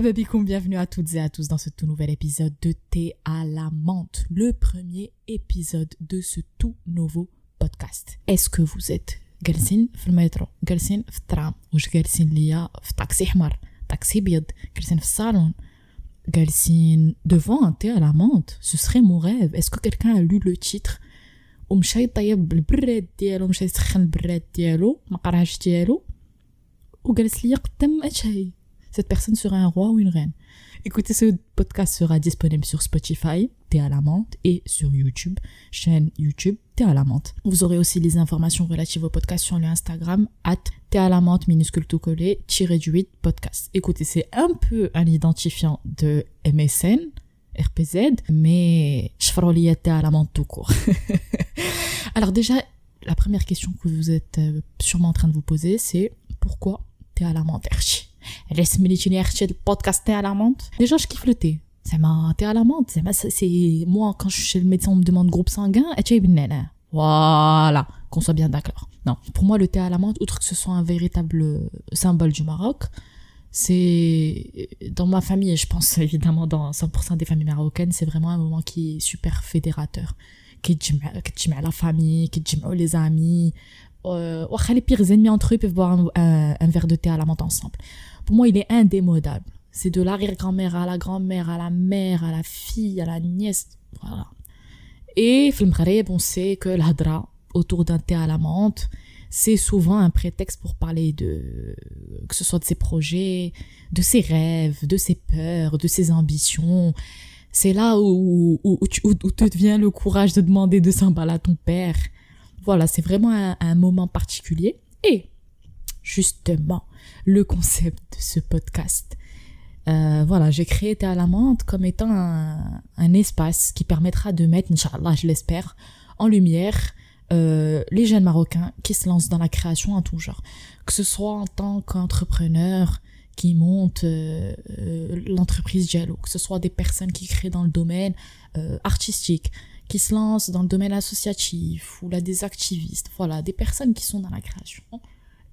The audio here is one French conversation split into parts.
Marhaba bikoum, bienvenue à toutes et à tous dans ce tout nouvel épisode de Thé à la menthe, le premier épisode de ce tout nouveau podcast. Est-ce que vous êtes جالسين في المترو جالسين في الترام واش جالسين ليا في طاكسي حمر طاكسي بيض جالسين في الصالون جالسين devant un thé à la menthe ce serait mon rêve est-ce que quelqu'un a lu le titre ومشى يطيب البراد ديالو مشى يسخن البراد ديالو ما قراش ديالو وجالس ليا قدام اشهي cette personne sera un roi ou une reine. Écoutez, ce podcast sera disponible sur Spotify, Thé à la et sur YouTube, chaîne YouTube, Thé à la. Vous aurez aussi les informations relatives au podcast sur le Instagram, at Thé à la menthe, minuscule tout collé, tiré du 8 podcast. Écoutez, c'est un peu un identifiant de MSN, RPZ, mais je Thé à la menthe tout court. Alors déjà, la première question que vous êtes euh, sûrement en train de vous poser, c'est pourquoi Thé à la elle سميتيني اختي البودكاست تاع la menthe déjà je kiffe le thé زعما thé à la menthe c'est moi quand je suis chez le médecin on me demande groupe sanguin et بالنعناع voilà qu'on soit bien d'accord non pour moi le thé à la menthe outre que ce soit un véritable symbole du Maroc c'est dans ma famille et je pense évidemment dans 100% des familles marocaines c'est vraiment un moment qui est super fédérateur qui تجمع la famille qui تجمعوا les amis واخا les pires ennemis entre eux peuvent boire un, un verre de thé à la menthe ensemble pour moi, il est indémodable. C'est de l'arrière-grand-mère à la grand-mère, à la mère, à la fille, à la nièce. Voilà. Et, film on sait que l'hadra, autour d'un thé à la menthe, c'est souvent un prétexte pour parler de, que ce soit de ses projets, de ses rêves, de ses peurs, de ses ambitions. C'est là où, où, te vient le courage de demander de s'emballer à ton père. Voilà, c'est vraiment un, un moment particulier. Et, justement, le concept de ce podcast. Euh, voilà, j'ai créé Thé à la menthe comme étant un, espace qui permettra de mettre, Inch'Allah, je l'espère, en lumière euh, les jeunes Marocains qui se lancent dans la création en tout genre. Que ce soit en tant qu'entrepreneur qui monte euh, l'entreprise Diallo, que ce soit des personnes qui créent dans le domaine artistique, qui se lancent dans le domaine associatif, ou là des activistes, voilà, des personnes qui sont dans la création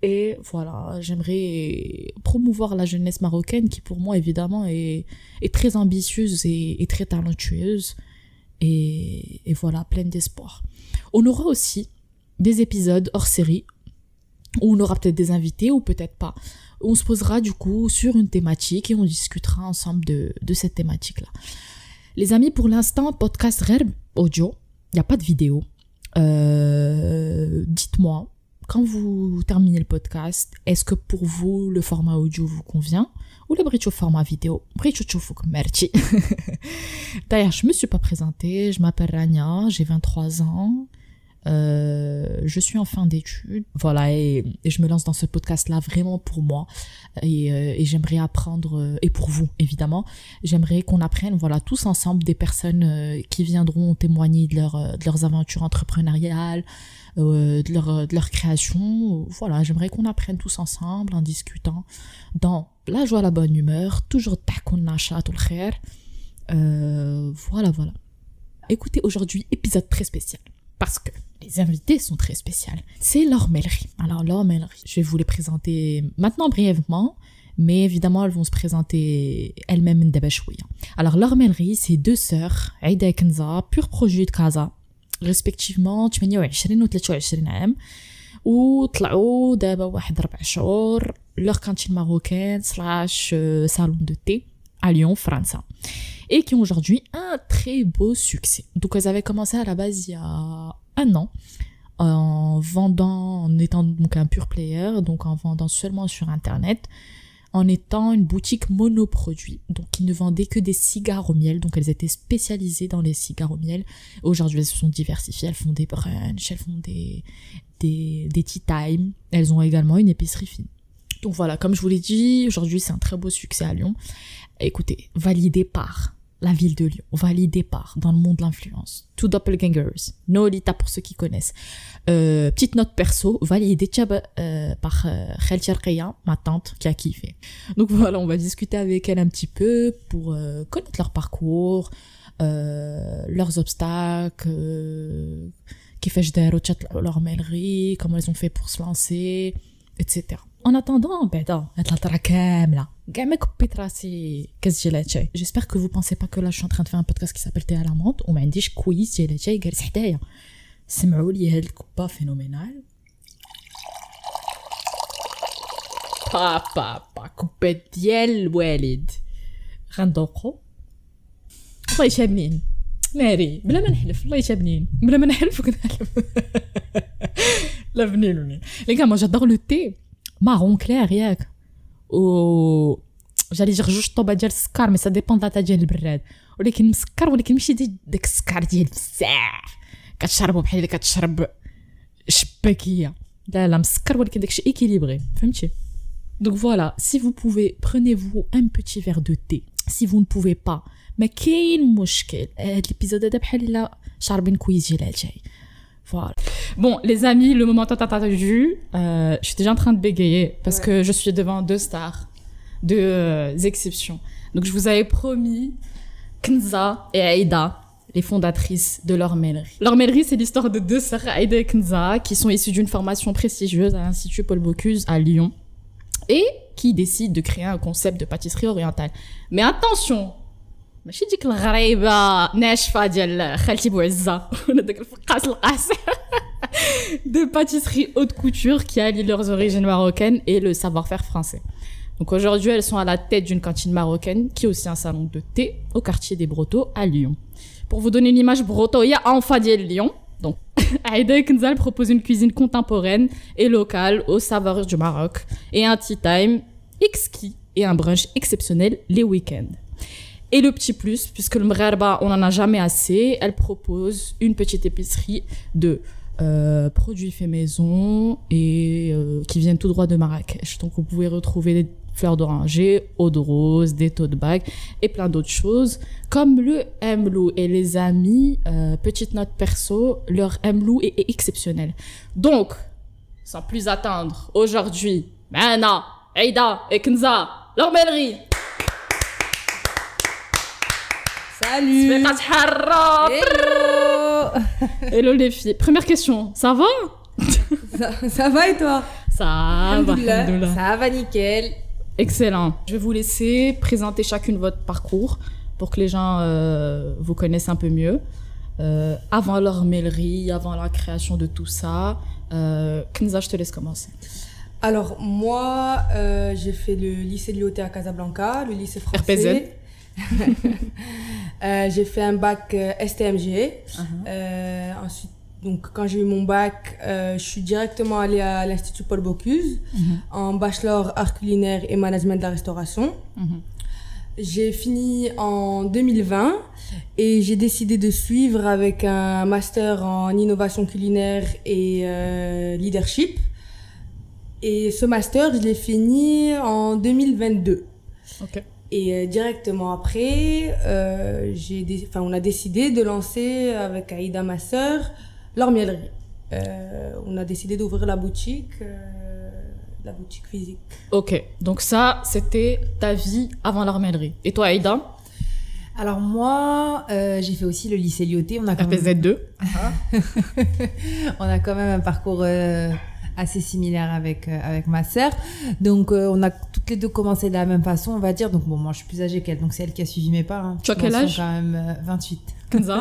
et voilà, j'aimerais promouvoir la jeunesse marocaine qui pour moi évidemment est, très ambitieuse et, très talentueuse. Et, voilà, pleine d'espoir. On aura aussi des épisodes hors série où on aura peut-être des invités ou peut-être pas. On se posera du coup sur une thématique et on discutera ensemble de, de cette thématique-là. Les amis, pour l'instant, podcast Rerb audio, il n'y a pas de vidéo. Euh, dites-moi quand vous terminez le podcast, est-ce que pour vous le format audio vous convient ou le au format vidéo? Merci. D'ailleurs, je me suis pas présentée, je m'appelle Rania, j'ai 23 ans. Euh, je suis en fin d'études, voilà, et, je me lance dans ce podcast-là vraiment pour moi, et, euh, j'aimerais apprendre, euh, et pour vous évidemment, j'aimerais qu'on apprenne, voilà, tous ensemble des personnes qui viendront témoigner de, leur, de leurs aventures entrepreneuriales, euh, de, leur, de leur création. Voilà, j'aimerais qu'on apprenne tous ensemble en discutant dans la joie, la bonne humeur, toujours tout le khair. Euh, voilà, voilà. Écoutez, aujourd'hui, épisode très spécial. Parce que les invités sont très spéciales. C'est Laure Mellery. Alors, Laure Mellery, je vais vous les présenter maintenant brièvement mais évidemment elles vont se présenter elles-mêmes d'Abachouya. Alors Laure Mellery, c'est deux sœurs, Aïda et Kenza, pur produit de Casa, ريسبكتيفمون 28 و 23 عام وطلعوا دابا واحد ربع شهور لوغ كانتين ماروكان سلاش salon de thé à Lyon, France. Et qui ont aujourd'hui un très beau succès. Donc elles avaient commencé à la base il y a un an en vendant, en étant donc un pur player, donc en vendant seulement sur internet en étant une boutique monoproduit. Donc, ils ne vendaient que des cigares au miel. Donc, elles étaient spécialisées dans les cigares au miel. Aujourd'hui, elles se sont diversifiées. Elles font des brunchs, elles font des, des, des tea time. Elles ont également une épicerie fine. Donc voilà, comme je vous l'ai dit, aujourd'hui, c'est un très beau succès à Lyon. Écoutez, validé par la ville de Lyon, validé par dans le monde de l'influence. Two Doppelgangers, Nolita pour ceux qui connaissent. Euh, petite note perso, validé euh, par euh, ma tante qui a kiffé. Donc voilà, on va discuter avec elle un petit peu pour euh, connaître leur parcours, euh, leurs obstacles, euh, qui fait leur mailerie, comment elles ont fait pour se lancer, etc. En attendant, ben, là, J'espère que vous pensez pas que là je suis en train de faire un podcast qui s'appelle Thé à la menthe ou m'indiche quiz ديال الشاي جالس حدايا سمعوا لي هاد الكوبا فينومينال با با با كوبا ديال الوالد غندوقو والله يشابنين ناري بلا ما نحلف والله يشابنين بلا ما نحلف كنحلف لا بنين لي gars moi j'adore le thé marron clair ياك و جالي جي جوج طوبة ديال السكر مي سا ديبون لاتا ديال البراد. ولكن مسكر ولكن ماشي داك السكر ديال بزاف. كتشربو بحال إلا كتشرب شباكية. لا لا مسكر ولكن داكشي ايكيليبري فهمتي؟ Donc voilà, si vous pouvez, prenez-vous un petit verre de thé. Si vous ne pouvez pas, mais كاين مشكل هاد l'épisode هذا بحال الا شاربين كويز ديال الشاي voilà. Bon, les amis, le moment tant attendu, euh, je suis déjà en train de bégayer parce que je suis devant deux stars, deux euh, exceptions. Donc, je vous avais promis Kenza et Aïda, les fondatrices de l'Ormellerie. L'Ormellerie, c'est l'histoire de deux sœurs, Aïda et Kenza, qui sont issues d'une formation prestigieuse à l'Institut Paul Bocuse à Lyon et qui décident de créer un concept de pâtisserie orientale. Mais attention, ماشي ديك الغريبه ناشفه ديال خالتي بوعزه ولا داك الفقاس القاس de pâtisserie haute couture qui allient leurs origines marocaines et le savoir-faire français. Donc aujourd'hui, elles sont à la tête d'une cantine marocaine qui est aussi un salon de thé au quartier des Brotteaux à Lyon. Pour vous donner une image Brotteaux, il y a enfin de Lyon. Donc Aïda Kenzal propose une cuisine contemporaine et locale aux saveurs du Maroc et un tea time exquis et un brunch exceptionnel les week-ends. Et le petit plus, puisque le mrerba, on n'en a jamais assez, elle propose une petite épicerie de euh, produits faits maison et euh, qui viennent tout droit de Marrakech. Donc vous pouvez retrouver des fleurs d'oranger, eau de rose, des tote bags et plein d'autres choses, comme le Mlou. Et les amis, euh, petite note perso, leur Mlou est, exceptionnel. Donc, sans plus attendre, aujourd'hui, maintenant, Aïda et Kenza, leur mêlerie Salut Hello les filles. Première question, ça va? Ça, ça va et toi? Ça va. Ça va nickel. Excellent. Je vais vous laisser présenter chacune votre parcours pour que les gens euh, vous connaissent un peu mieux. Euh, avant leur mêlerie, avant la création de tout ça, euh, Kenza, je te laisse commencer. Alors moi, euh, j'ai fait le lycée de l'IOT à Casablanca, le lycée français. RPZ. Euh, j'ai fait un bac euh, STMG. Uh-huh. Euh, ensuite, donc quand j'ai eu mon bac, je suis directement allée à l'Institut Paul Bocuse Mhm. en bachelor art culinaire et management de la restauration. Mhm. J'ai fini en 2020 et j'ai décidé de suivre avec un master en innovation culinaire et leadership. Et ce master, je l'ai fini en 2022. Ok. Et euh, directement après, euh, j'ai dé- enfin, on a décidé de lancer avec Aïda, ma sœur, l'ormiellerie. Euh, on a décidé d'ouvrir la boutique, euh, la boutique physique. Ok, donc ça, c'était ta vie avant l'armellerie. Et toi, Aïda? Alors moi, euh, j'ai fait aussi le lycée Lyoté. On a quand même, RPZ2 on a quand même un parcours euh, assez similaire avec euh, avec ma sœur. Donc euh, on a toutes les deux commencé de la même façon, on va dire. Donc bon, moi je suis plus âgée qu'elle, donc c'est elle qui a suivi mes pas. hein. Tu as quel âge quand même euh, 28. Kenza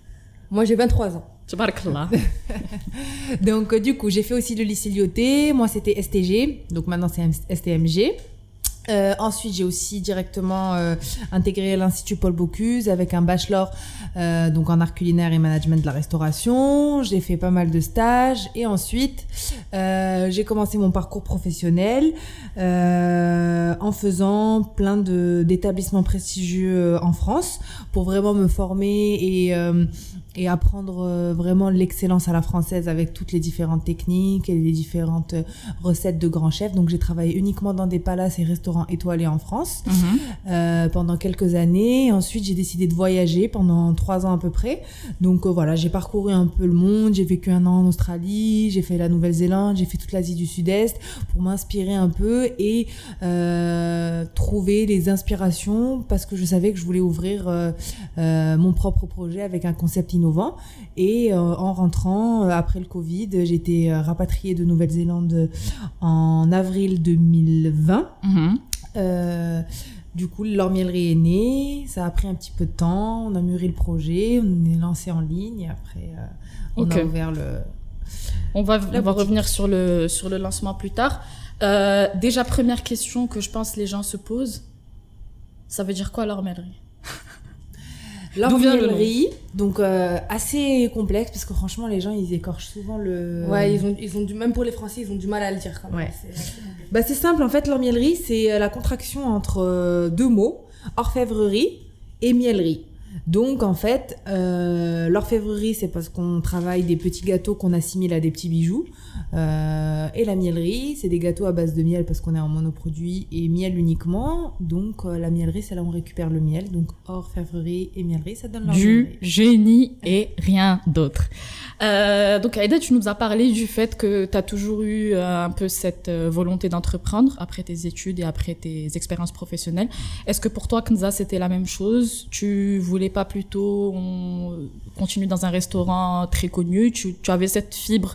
Moi, j'ai 23 ans. Donc du coup, j'ai fait aussi le lycée Lyoté. Moi, c'était STG. Donc maintenant, c'est STMG. Euh, ensuite, j'ai aussi directement euh, intégré l'Institut Paul Bocuse avec un bachelor euh, donc en art culinaire et management de la restauration. J'ai fait pas mal de stages et ensuite j'ai commencé mon parcours professionnel en faisant plein de d'établissements prestigieux en France pour vraiment me former et et apprendre vraiment l'excellence à la française avec toutes les différentes techniques et les différentes recettes de grands chefs. Donc j'ai travaillé uniquement dans des palaces et restaurants étoilés en France Mhm. euh, pendant quelques années. Ensuite j'ai décidé de voyager pendant trois ans à peu près. Donc euh, voilà, j'ai parcouru un peu le monde. J'ai vécu un an en Australie, j'ai fait la Nouvelle-Zélande, j'ai fait toute l'Asie du Sud-Est pour m'inspirer un peu et euh, trouver les inspirations parce que je savais que je voulais ouvrir mon propre projet avec un concept innovant. Et en rentrant après le Covid, j'ai été rapatriée de Nouvelle-Zélande en avril 2020. Mhm. Euh, du coup, l'ormiellerie est née, ça a pris un petit peu de temps, on a mûri le projet, on est lancé en ligne et après euh, on a ouvert le... On va, on va boutique. revenir sur le, sur le lancement plus tard. Euh, déjà, première question que je pense les gens se posent. Ça veut dire quoi l'ormellerie L'ormiellerie, donc euh, assez complexe parce que franchement les gens ils écorchent souvent le... Ouais, ils ont, ils ont du, même pour les Français, ils ont du mal à le dire quand même. Ouais. C'est. Bah, c'est simple, en fait, l'ormiellerie, c'est euh, la contraction entre euh, deux mots, orfèvrerie et miellerie. Donc, en fait, euh, l'orfèvrerie, c'est parce qu'on travaille des petits gâteaux qu'on assimile à des petits bijoux. Euh, et la miellerie, c'est des gâteaux à base de miel parce qu'on est en monoproduit et miel uniquement. Donc, euh, la miellerie, c'est là où on récupère le miel. Donc, orfèvrerie et miellerie, ça donne Du génie et rien d'autre. Donc Aïda, tu nous as parlé du fait que tu as toujours eu un peu cette volonté d'entreprendre après tes études et après tes expériences professionnelles. Est-ce que pour toi, Kenza, c'était la même chose? Tu voulais pas plutôt on, continuer dans un restaurant très connu tu, avais cette fibre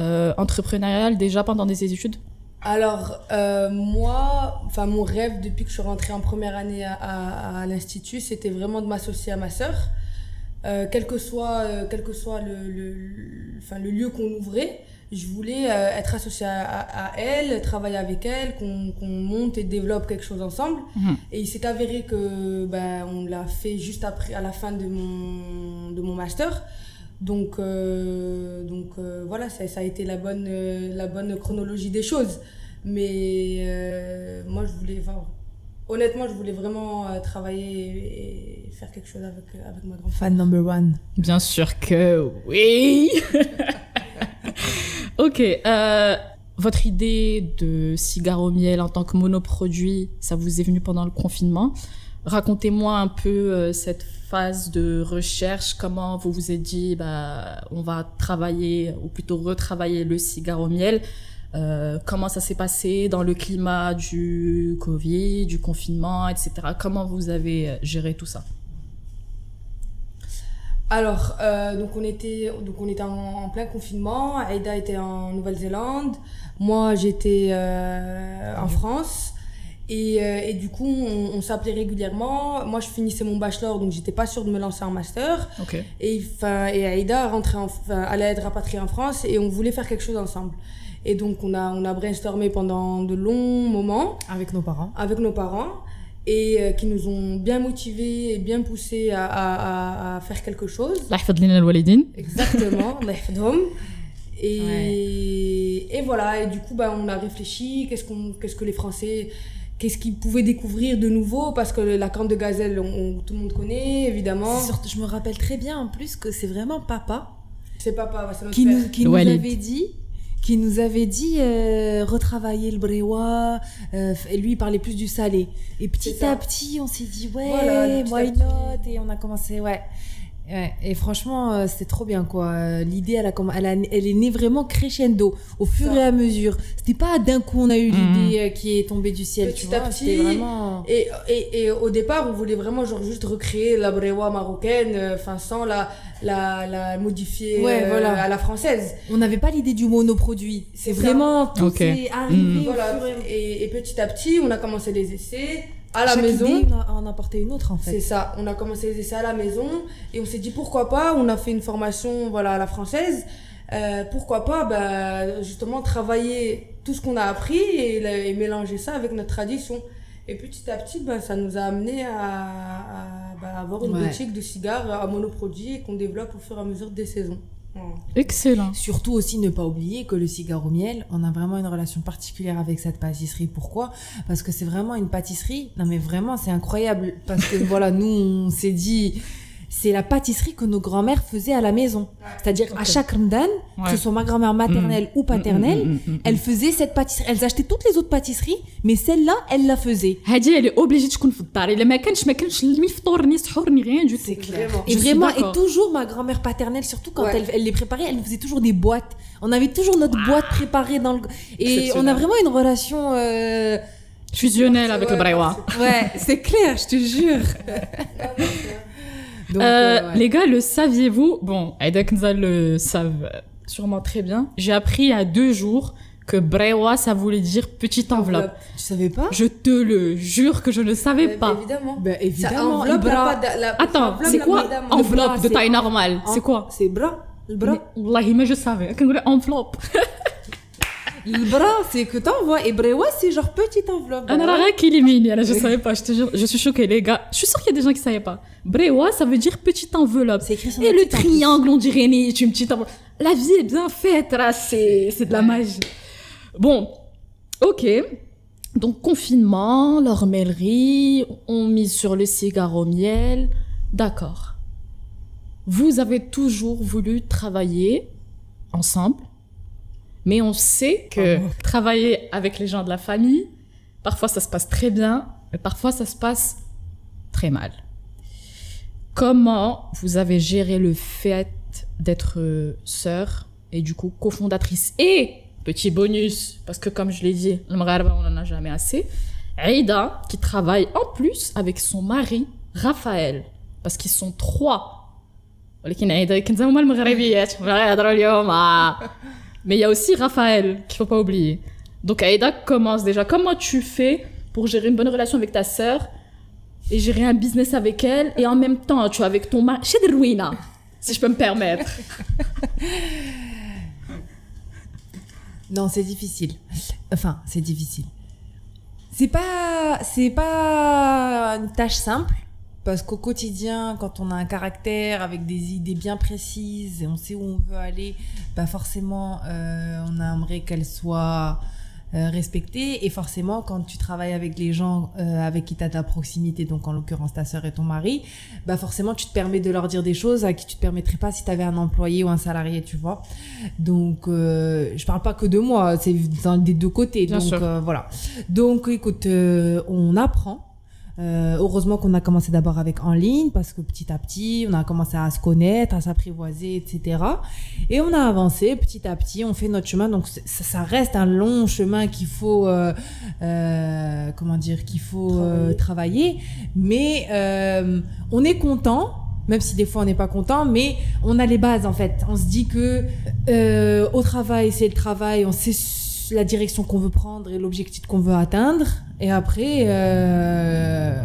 euh, entrepreneuriale déjà pendant des études? Alors, euh, moi, enfin, mon rêve depuis que je suis rentrée en première année à, l'Institut, c'était vraiment de m'associer à ma sœur. Euh, quel que soit, quel que soit le, le, le lieu qu'on ouvrait, je voulais euh, être associée à, à- à elle, travailler avec elle, qu'on qu'on monte et développe quelque chose ensemble. Mhm. Et il s'est avéré que ben, on l'a fait juste après, à la fin de mon, de mon master. Donc, euh, donc euh, voilà, ça, ça a été la bonne, euh, la bonne chronologie des choses. Mais euh, moi, je voulais, enfin, honnêtement, je voulais vraiment euh, travailler et faire quelque chose avec, avec ma grande Fan number one. Bien sûr que oui. ok. euh, votre idée de cigare au miel en tant que monoproduit, ça vous est venu pendant le confinement. Racontez-moi un peu euh, cette phase de recherche, comment vous vous êtes dit, bah, on va travailler, ou plutôt retravailler le cigare au miel. Euh, comment ça s'est passé dans le climat du Covid, du confinement, etc. Comment vous avez géré tout ça? Alors, euh, donc on était, donc on était en, en plein confinement. Aïda était en Nouvelle-Zélande. Moi, j'étais euh, en France. Et, euh, et du coup, on, on s'appelait régulièrement. Moi, je finissais mon bachelor, donc j'étais pas sûre de me lancer en master. Ok. Et, Aïda rentrait en, allait être rapatriée en France et on voulait faire quelque chose ensemble. Et donc, on a, on a brainstormé pendant de longs moments Avec nos parents. avec nos parents et euh, qui nous ont bien motivés et bien poussés à, à, à faire quelque chose. Exactement, et, ouais. et voilà, et du coup, bah, on a réfléchi, qu'est-ce, qu'on, qu'est-ce que les Français, qu'est-ce qu'ils pouvaient découvrir de nouveau, parce que la camp de gazelle, tout le monde connaît, évidemment. Je me rappelle très bien en plus que c'est vraiment papa. C'est papa, c'est notre qui père. Nous, qui nous avait dit qui nous avait dit euh, retravailler le bréwa euh, et lui il parlait plus du salé. Et petit à petit on s'est dit ouais Voilà, why not? Et on a commencé ouais Ouais, et franchement, euh, c'était trop bien quoi. Euh, L'idée, elle, a elle, a- elle est née vraiment crescendo au fur Ça. et à mesure. C'était pas d'un coup on a eu Mhm. l'idée euh, qui est tombée du ciel, Petit tu à petit. Vraiment. Et, et, et au départ, on voulait vraiment genre juste recréer la brewa marocaine, euh, enfin sans la, la, la modifier Ouais, euh, voilà. à la française. On n'avait pas l'idée du monoproduit. C'est C'est ça. vraiment tout Ok. est arrivé. Voilà. et petit à petit, on a commencé des essais à la Chaque maison. idée, on a- en apportait une autre en fait. C'est ça, on a commencé les essais à la maison et on s'est dit pourquoi pas, on a fait une formation voilà, à la française, euh, pourquoi pas? Bah, justement travailler tout ce qu'on a appris et, mélanger ça avec notre tradition. Et petit à petit, bah, ça nous a amené à, à, bah, avoir une Ouais. boutique de cigares à monoproduit qu'on développe au fur et à mesure des saisons. Voilà. Excellent. Surtout aussi ne pas oublier que le cigare au miel, on a vraiment une relation particulière avec cette pâtisserie. Pourquoi? Parce que c'est vraiment une pâtisserie. Non mais vraiment, c'est incroyable. Parce que voilà, nous, on s'est dit, c'est la pâtisserie que nos grands-mères faisaient à la maison. C'est-à-dire à Ok. chaque Ramadan, que Ouais. ce soit ma grand-mère maternelle ou paternelle, Mm, mm, mm, mm. elle faisait cette pâtisserie. Elles achetaient toutes les autres pâtisseries, mais celle-là, elle la faisait. هادي elle est obligée تكون في الدار الا ما كانش ما كانش ني فطور ني سحور ني rien du tout C'est clair. Et Je suis vraiment, d'accord. et toujours ma grand-mère paternelle, surtout quand Ouais. elle, elle les préparait, elle nous faisait toujours des boîtes. On avait toujours notre boîte préparée dans le. Et on a Exceptionnel. vraiment une relation. euh, fusionnelle avec le Ouais, brewa Ouais, c'est clair, je te jure. Donc, Euh, euh, ouais. Les gars, le saviez-vous? Bon, Aida Kenza le savent sûrement très bien. J'ai appris il y a deux jours que Brewa, ça voulait dire petite enveloppe. Tu savais pas? Je te le jure que je ne savais pas. Évidemment. Ben Ça, évidemment. enveloppe, le la bras. pas de- la- Attends, enveloppe, c'est quoi? Enveloppe bras, de taille normale En- C'est quoi? C'est bras. Le bras. Mais- Wallahi, mais je savais. Enveloppe. Le bras, c'est que t'envoies. Et brewa, c'est genre petite enveloppe. Un arabe qui élimine. Je savais pas, je te jure. Je suis choquée, les gars. Je suis sûre qu'il y a des gens qui savaient pas. Brewa, ça veut dire petite enveloppe. C'est écrit sur Et le triangle, on dirait une petite enveloppe. La vie est bien faite, là. C'est c'est de la magie. Bon, ok. Donc, confinement, l'ormellerie, on mise sur le cigare au miel. D'accord. Vous avez toujours voulu travailler ensemble, mais on sait que Oh. travailler avec les gens de la famille, parfois ça se passe très bien, mais parfois ça se passe très mal. Comment vous avez géré le fait d'être euh, sœur et du coup cofondatrice et petit bonus parce que comme je l'ai dit, le Maghreba, on en a jamais assez. Aïda qui travaille en plus avec son mari Raphaël parce qu'ils sont trois. ولكن عيدا كنت هما المغربيات باغي يهضروا اليوم آه. Mais il y a aussi Raphaël qu'il faut pas oublier. Donc Aïda commence déjà. Comment tu fais pour gérer une bonne relation avec ta sœur et gérer un business avec elle et en même temps tu es avec ton mari chez Ruina, si je peux me permettre. Non, c'est difficile. Enfin, c'est difficile. C'est pas, c'est pas une tâche simple. Parce qu'au quotidien, quand on a un caractère avec des idées bien précises et on sait où on veut aller, bah forcément, euh, on aimerait qu'elles soient euh, respectées. Et forcément, quand tu travailles avec les gens euh, avec qui tu as ta proximité, donc en l'occurrence ta sœur et ton mari, bah forcément, tu te permets de leur dire des choses à qui tu te permettrais pas si tu avais un employé ou un salarié, tu vois. Donc, euh, je parle pas que de moi, c'est des deux côtés. Bien donc, sûr. euh, voilà. Donc, écoute, euh, on apprend. Euh, heureusement qu'on a commencé d'abord avec en ligne parce que petit à petit, on a commencé à se connaître, à s'apprivoiser, etc. Et on a avancé petit à petit, on fait notre chemin. Donc ça, ça reste un long chemin qu'il faut, euh, euh, comment dire, qu'il faut euh, travailler. Mais on est content. Même si des fois on n'est pas content, mais on a les bases en fait. On se dit que au travail c'est le travail, on sait la direction qu'on veut prendre et l'objectif qu'on veut atteindre. Et après, euh,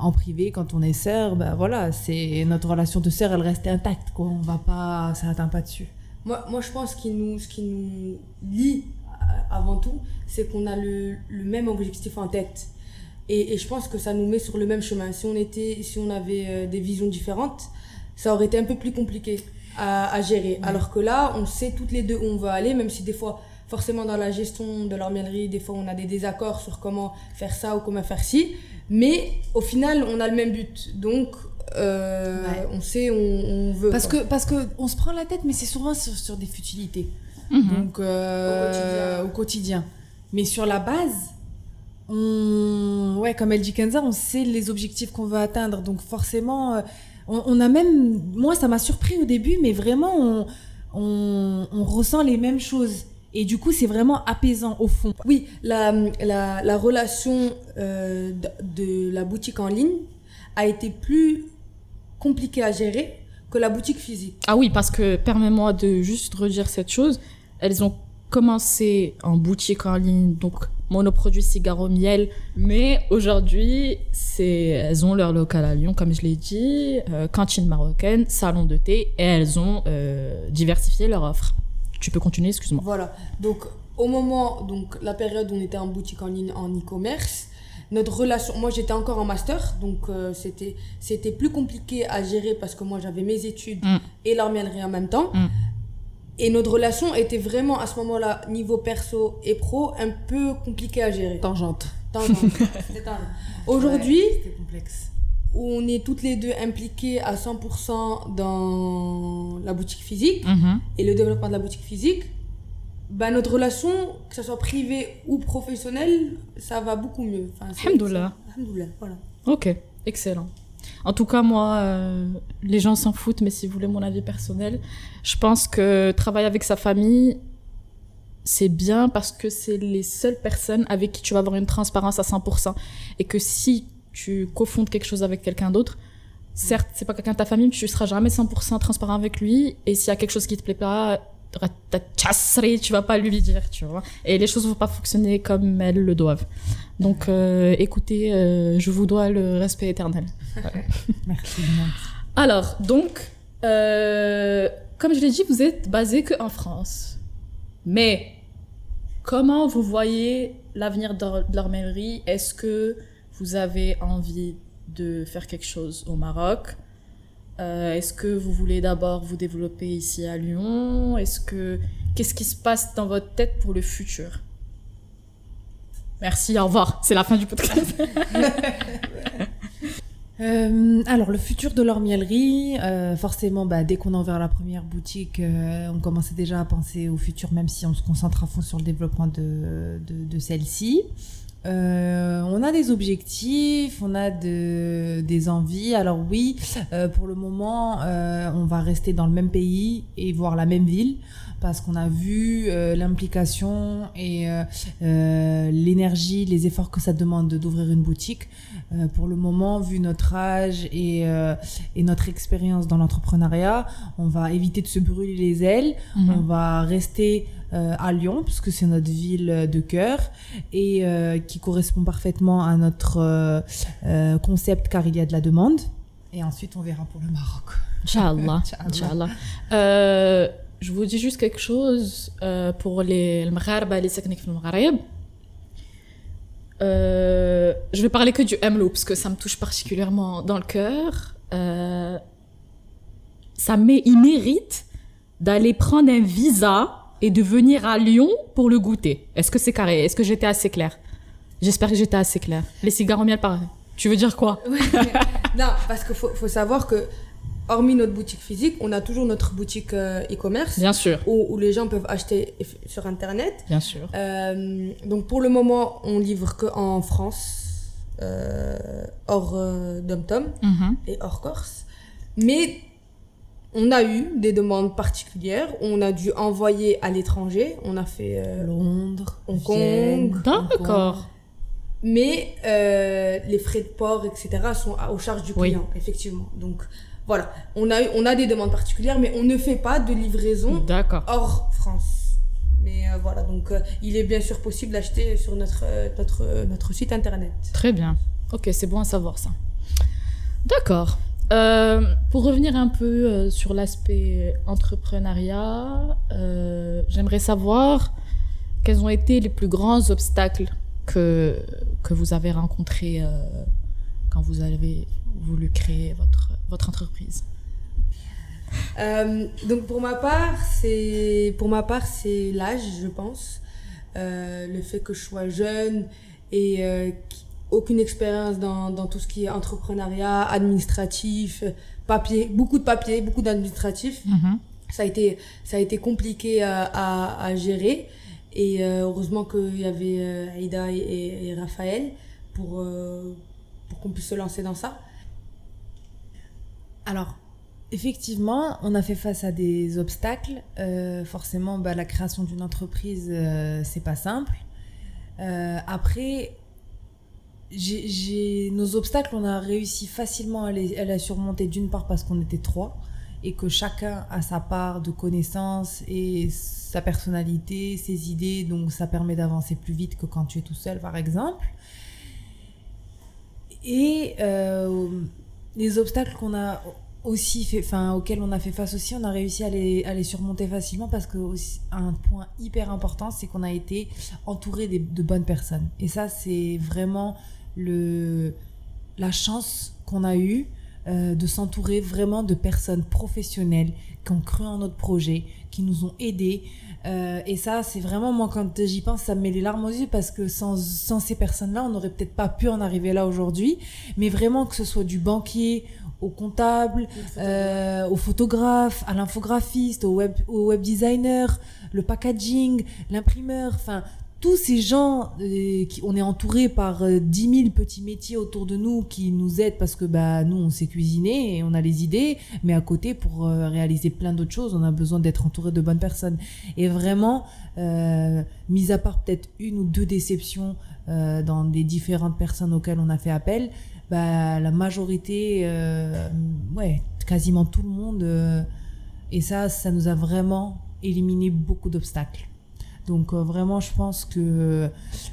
en privé, quand on est sœur, bah voilà, c'est notre relation de sœur, elle reste intacte, quoi. On va pas, ça atteint pas dessus. Moi, moi, je pense qu'il nous, ce qui nous lie euh, avant tout, c'est qu'on a le, le même objectif en tête. Et, et je pense que ça nous met sur le même chemin. Si on, était, si on avait euh, des visions différentes, ça aurait été un peu plus compliqué à, à gérer. Alors que là, on sait toutes les deux où on veut aller, même si des fois, forcément dans la gestion de l'ormellerie, des fois on a des désaccords sur comment faire ça ou comment faire ci. Mais au final, on a le même but. Donc, euh, Ouais. on sait on, on veut. Parce quoi. que, parce que on se prend la tête, mais c'est souvent sur, sur des futilités. Mhm. Donc, euh, Au quotidien. au quotidien. Mais sur la base, on, ouais, comme elle dit Kenza, on sait les objectifs qu'on veut atteindre. Donc, forcément, euh, on, on a même, moi, ça m'a surpris au début, mais vraiment, on, on, on ressent les mêmes choses. Et du coup, c'est vraiment apaisant au fond. Oui, la, la, la relation euh, de, la boutique en ligne a été plus compliquée à gérer que la boutique physique. Ah oui, parce que permets-moi de juste redire cette chose. Elles ont commencé en boutique en ligne, donc monoproduit cigare au miel, mais aujourd'hui, elles ont leur local à Lyon, comme je l'ai dit, euh, cantine marocaine, salon de thé, et elles ont euh, diversifié leur offre. Tu peux continuer, excuse-moi. Voilà. Donc, au moment, donc la période où on était en boutique en ligne, en e-commerce, notre relation, moi j'étais encore en master, donc euh, c'était c'était plus compliqué à gérer parce que moi j'avais mes études Mm. et l'armellerie en même temps. Mm. Et notre relation était vraiment à ce moment-là, niveau perso et pro, un peu compliqué à gérer. Tangente. Tangente. Aujourd'hui, Ouais, c'était complexe. Où on est toutes les deux impliquées à 100% dans la boutique physique Mhm. et le développement de la boutique physique, bah, notre relation, que ce soit privée ou professionnelle, ça va beaucoup mieux. Enfin, Alhamdoulilah, voilà. Ok, excellent. En tout cas, moi, euh, les gens s'en foutent, mais si vous voulez mon avis personnel, je pense que travailler avec sa famille, c'est bien parce que c'est les seules personnes avec qui tu vas avoir une transparence à 100%. Et que si tu cofondes quelque chose avec quelqu'un d'autre, certes, c'est pas quelqu'un de ta famille, mais tu seras jamais 100% transparent avec lui. Et s'il y a quelque chose qui te plaît pas, tu vas pas lui dire, tu vois. Et les choses vont pas fonctionner comme elles le doivent. Donc, euh, écoutez, euh, je vous dois le respect éternel. Merci. Alors, donc, euh, comme je l'ai dit, vous êtes basé que en France. Mais comment vous voyez l'avenir de l'armellerie Est-ce que vous avez envie de faire quelque chose au Maroc euh, Est-ce que vous voulez d'abord vous développer ici à Lyon? Est-ce que qu'est-ce qui se passe dans votre tête pour le futur? Merci, au revoir. C'est la fin du podcast. Euh, alors, le futur de l'ormiellerie, euh, forcément, bah, dès qu'on a ouvert la première boutique, on commençait déjà à penser au futur, même si on se concentre à fond sur le développement de, celle-ci. Euh, on a des objectifs, on a de, des envies. Alors oui, euh, pour le moment, euh, on va rester dans le même pays et voir la même ville parce qu'on a vu l'implication et l'énergie, les efforts que ça demande d'ouvrir une boutique. pour le moment, vu notre âge et, et notre expérience dans l'entrepreneuriat, on va éviter de se brûler les ailes. Mhm. On va rester euh, à Lyon, puisque c'est notre ville de cœur et euh, qui correspond parfaitement à notre euh, concept car il y a de la demande. Et ensuite, on verra pour le Maroc. Inch'Allah. Inch'Allah. Je vous dis juste quelque chose pour les Maghraba, les techniques le Maghreb. Je vais parler que du MLO parce que ça me touche particulièrement dans le cœur. Ça met, il mérite d'aller prendre un visa et de venir à Lyon pour le goûter. Est-ce que c'est carré? Est-ce que j'étais assez clair J'espère que j'étais assez clair. Les cigares au miel, pareil. Tu veux dire quoi? Non, parce qu'il faut, faut savoir que, hormis notre boutique physique, on a toujours notre boutique euh, e-commerce. Bien sûr. Où, où les gens peuvent acheter sur Internet. Bien sûr. Euh, donc pour le moment, on livre que en France, euh, hors euh, Dom-Tom Mhm. et hors Corse. Mais on a eu des demandes particulières. On a dû envoyer à l'étranger. On a fait. euh, Londres, Hong Kong. D'accord. mais euh, les frais de port, etc., sont à- aux charges du Oui. client, effectivement. Donc voilà, on a, eu- on a des demandes particulières, mais on ne fait pas de livraison D'accord. hors France. Mais euh, voilà, donc euh, il est bien sûr possible d'acheter sur notre, notre, notre site internet. Très bien. Ok, c'est bon à savoir ça. D'accord. Euh, pour revenir un peu euh, sur l'aspect entrepreneuriat, euh, j'aimerais savoir quels ont été les plus grands obstacles que, que vous avez rencontrés quand vous avez voulu créer votre, votre entreprise. Donc pour ma part, c'est pour ma part c'est l'âge, je pense, le fait que je sois jeune et aucune expérience dans, dans tout ce qui est entrepreneuriat, administratif, euh, papier, beaucoup de papier, beaucoup d'administratif. Ça a été ça a été compliqué à, à, à gérer et euh, heureusement qu'il y avait euh, Aïda et, et- et Raphaël pour euh, pour qu'on puisse se lancer dans ça. Alors, effectivement, on a fait face à des obstacles. Euh, forcément, bah, la création d'une entreprise, euh, c'est pas simple. Euh, après, nos obstacles, on a réussi facilement à les, à les surmonter d'une part parce qu'on était trois et que chacun a sa part de connaissances et sa personnalité, ses idées, donc ça permet d'avancer plus vite que quand tu es tout seul, par exemple. Et euh, les obstacles qu'on a aussi fait, enfin auxquels on a fait face aussi, on a réussi à les, à les surmonter facilement parce que aussi, un point hyper important, c'est qu'on a été entouré de bonnes personnes. Et ça, c'est vraiment le la chance qu'on a eue euh, de s'entourer vraiment de personnes professionnelles qui ont cru en notre projet, qui nous ont aidés. Euh, et ça, c'est vraiment, moi, quand j'y pense, ça me met les larmes aux yeux parce que sans, sans ces personnes-là, on n'aurait peut-être pas pu en arriver là aujourd'hui. Mais vraiment, que ce soit du banquier au comptable, euh, au photographe, à l'infographiste, au web, au web designer, le packaging, l'imprimeur, enfin, tous ces gens, euh, qui, on est entouré par euh, 10 000 petits métiers autour de nous qui nous aident parce que bah, nous, on sait cuisiner et on a les idées, mais à côté, pour euh, réaliser plein d'autres choses, on a besoin d'être entouré de bonnes personnes. Et vraiment, euh, mis à part peut-être une ou deux déceptions dans des différentes personnes auxquelles on a fait appel, bah, la majorité, ouais, quasiment tout le monde, et ça, ça nous a vraiment éliminer beaucoup d'obstacles. Donc euh, vraiment, je pense que,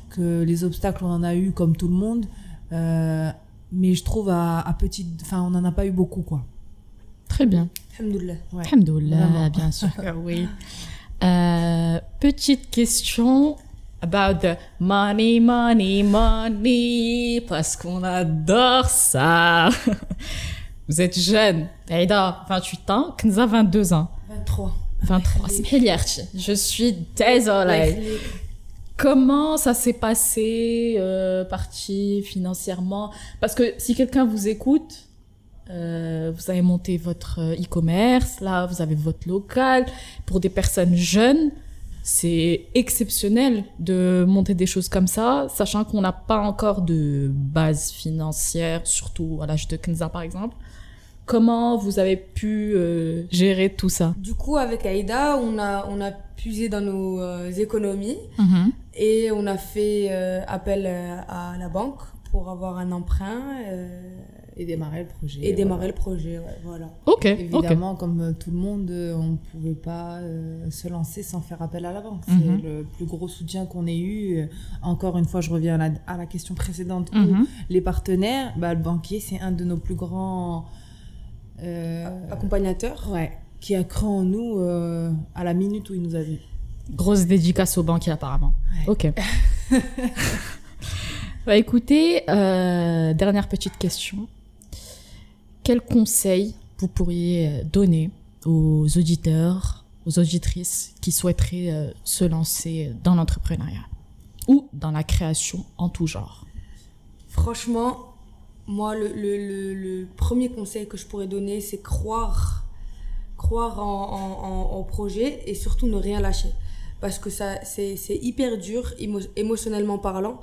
que les obstacles, on en a eu comme tout le monde. Euh, mais je trouve à, à petite... Enfin, on n'en a pas eu beaucoup, quoi. Très bien. Alhamdoulilah. Ouais. Alhamdoulilah, bien sûr oui. Euh, petite question about the money, money, money, parce qu'on adore ça. Vous êtes jeune. Aïda, 28 ans. Kenza, 22 ans. 23. 23. Je suis désolée. Comment ça s'est passé, euh, partie financièrement? Parce que si quelqu'un vous écoute, euh, vous avez monté votre euh, e-commerce, là, vous avez votre local. Pour des personnes jeunes, c'est exceptionnel de monter des choses comme ça, sachant qu'on n'a pas encore de base financière, surtout à l'âge de 15 ans, par exemple. Comment vous avez pu euh, gérer tout ça? Du coup, avec Aïda, on a, on a puisé dans nos euh, économies Mhm. et on a fait euh, appel à la banque pour avoir un emprunt euh, Et démarrer le projet. et démarrer le projet. ouais, voilà. Ok. Évidemment, comme tout le monde, on ne pouvait pas euh, se lancer sans faire appel à la banque. C'est Mhm. le plus gros soutien qu'on ait eu. Encore une fois, je reviens à la, à la question précédente. où Mhm. les partenaires, bah, le banquier, c'est un de nos plus grands... euh, Accompagnateur. ouais, qui a cru en nous euh, à la minute où il nous a vus. Grosse dédicace au banquier apparemment. Ouais. Ok. bah écoutez, euh, dernière petite question. Quel conseil vous pourriez donner aux auditeurs, aux auditrices qui souhaiteraient euh, se lancer dans l'entrepreneuriat ou dans la création en tout genre? Franchement, moi, le, premier conseil que je pourrais donner, c'est croire, croire en, projet et surtout ne rien lâcher. Parce que ça, c'est hyper dur, émo- émotionnellement parlant.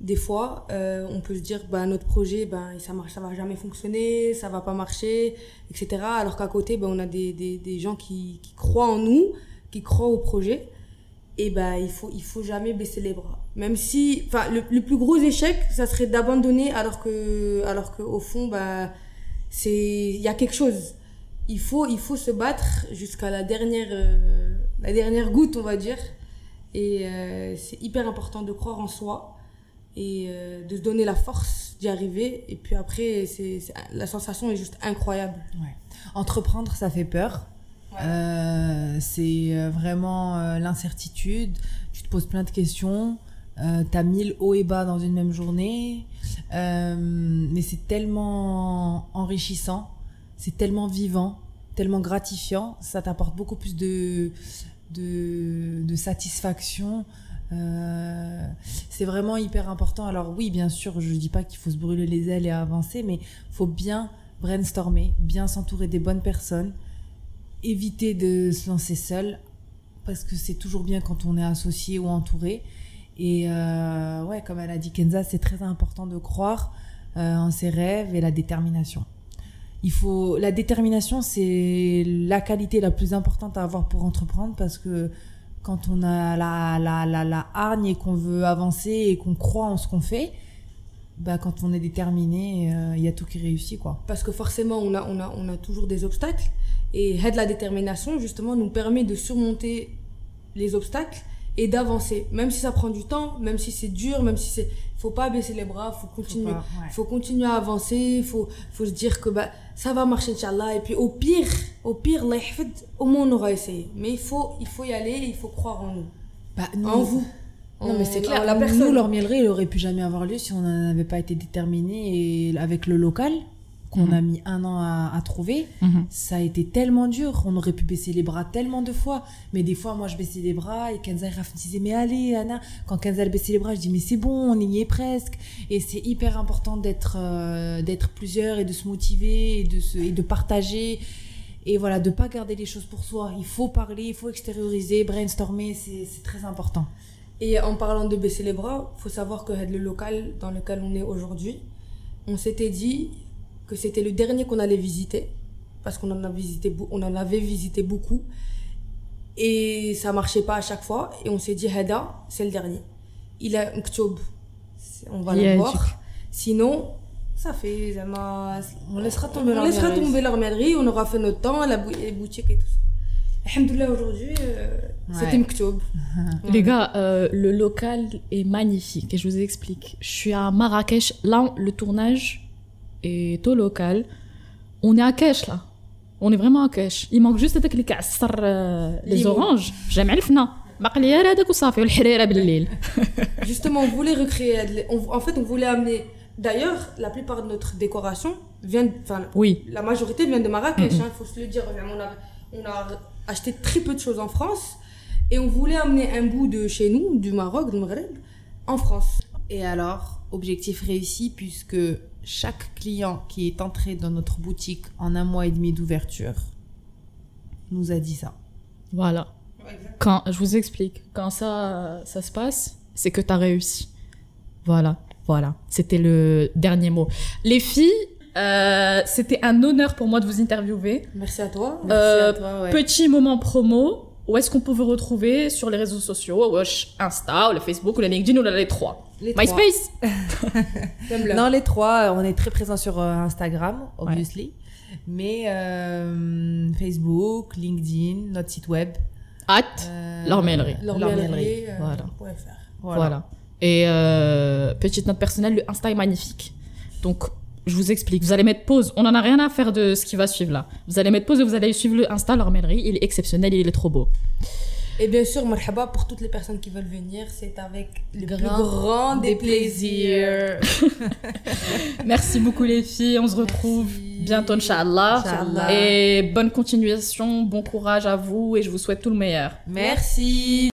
Des fois, euh, on peut se dire, bah, notre projet, ben, ça marche, ça va jamais fonctionner, ça va pas marcher, etc. Alors qu'à côté, ben, on a des, gens qui, qui croient en nous, qui croient au projet. Et ben, il faut, il faut jamais baisser les bras. Même si, enfin, le, le plus gros échec, ça serait d'abandonner alors que, alors que, au fond, ben, c'est, il y a quelque chose. Il faut, il faut se battre jusqu'à la dernière, euh, la dernière goutte, on va dire. Et euh, c'est hyper important de croire en soi et euh, de se donner la force d'y arriver. Et puis après, c'est, la sensation est juste incroyable. Ouais. Entreprendre, ça fait peur. Euh, c'est vraiment euh, l'incertitude. Tu te poses plein de questions. Euh, T'as mille hauts et bas dans une même journée. Euh, mais c'est tellement enrichissant. C'est tellement vivant, tellement gratifiant. Ça t'apporte beaucoup plus de, de, satisfaction. Euh, c'est vraiment hyper important. Alors oui, bien sûr, je dis pas qu'il faut se brûler les ailes et avancer, mais faut bien brainstormer, bien s'entourer des bonnes personnes, éviter de se lancer seul, parce que c'est toujours bien quand on est associé ou entouré. Et euh, ouais, comme elle a dit Kenza, c'est très important de croire euh, en ses rêves et la détermination. Il faut la détermination, c'est la qualité la plus importante à avoir pour entreprendre parce que quand on a la, la, la, la hargne et qu'on veut avancer et qu'on croit en ce qu'on fait, bah quand on est déterminé, euh, il y a tout qui réussit quoi. Parce que forcément, on a, on a, on a toujours des obstacles. Et de la détermination, justement, nous permet de surmonter les obstacles et d'avancer. Même si ça prend du temps, même si c'est dur, même si c'est... faut pas baisser les bras, faut continuer. Faut pas- ouais. faut continuer à avancer, il faut, faut se dire que bah, ça va marcher, Inch'Allah. Et puis au pire, au pire, au moins on aura essayé. Mais il faut, il faut y aller, il faut croire en nous. Bah, nous- En vous. Non, mais c'est clair. la Nous, personne. leur mielerie, il aurait pu jamais avoir lieu si on n'avait pas été déterminé. Et avec le local, qu'on Mhm. a mis un an à, à trouver, Mhm. ça a été tellement dur. On aurait pu baisser les bras tellement de fois. Mais des fois, moi, je baissais les bras et Kenza me disaient, mais allez, Anna. Quand Kenza, baissait les bras, je dis, mais c'est bon, on y est presque. Et c'est hyper important d'être euh, d'être plusieurs et de se motiver et de, se, et de partager. Et voilà, de pas garder les choses pour soi. Il faut parler, il faut extérioriser, brainstormer, c'est c'est très important. Et en parlant de baisser les bras, faut savoir que le local dans lequel on est aujourd'hui, on s'était dit que c'était le dernier qu'on allait visiter parce qu'on en a visité on en avait visité beaucoup et ça marchait pas à chaque fois et on s'est dit Hada, c'est le dernier. Il a un ktoub. On va Yeah, le voir. Sinon, ça fait zama- On laissera tomber on leur laissera mairie. tomber leur mairie, on aura fait notre temps, la bou- les boutiques et tout ça. Alhamdoulilah, aujourd'hui, euh, Ouais. c'était Mktoub. Les gars, euh, le local est magnifique et je vous explique. Je suis à Marrakech. Là, le tournage est au local. On est à Kesh là. On est vraiment à Kesh. Il manque juste avec les كعصر euh, les Limo. oranges. جامع الفنا. باقي لي غير هذاك وصافي والحريره بالليل. Justement, on voulait recréer. on- en fait, on voulait amener. D'ailleurs, la plupart de notre décoration vient. Enfin, Oui. la majorité vient de Marrakech, Mhm. il faut se le dire. On a, on a acheté très peu de choses en France et on voulait amener un bout de chez nous, du Maroc, du Maghreb, en France. Et alors, objectif réussi puisque chaque client qui est entré dans notre boutique en un mois et demi d'ouverture nous a dit ça. Voilà. Quand je vous explique, quand ça ça se passe, c'est que t'as réussi. Voilà, voilà. C'était le dernier mot. Les filles, euh, c'était un honneur pour moi de vous interviewer. Merci à toi. Euh, Merci à toi, ouais. Petit moment promo. Où est-ce qu'on peut vous retrouver sur les réseaux sociaux? Wesh, Insta, ou le Facebook, ou le LinkedIn, ou les trois? Les trois. MySpace? Non, les trois, on est très présents sur euh, Instagram, obviously. Mais euh, Facebook, LinkedIn, notre site web. At euh, L'Ormellerie. L'ormellerie. euh, Voilà. Voilà. Voilà. Et euh, petite note personnelle, le Insta est magnifique. Donc, je vous explique. Vous allez mettre pause. On n'en a rien à faire de ce qui va suivre là. Vous allez mettre pause et vous allez suivre le Insta, l'Ormellerie. Il est exceptionnel, il est trop beau. Et bien sûr, marhaba pour toutes les personnes qui veulent venir, c'est avec le plus Grand grand des plaisirs. Merci beaucoup les filles. On se retrouve Merci. bientôt, Inch'Allah. Inch'Allah. Et bonne continuation, bon courage à vous et je vous souhaite tout le meilleur. Merci.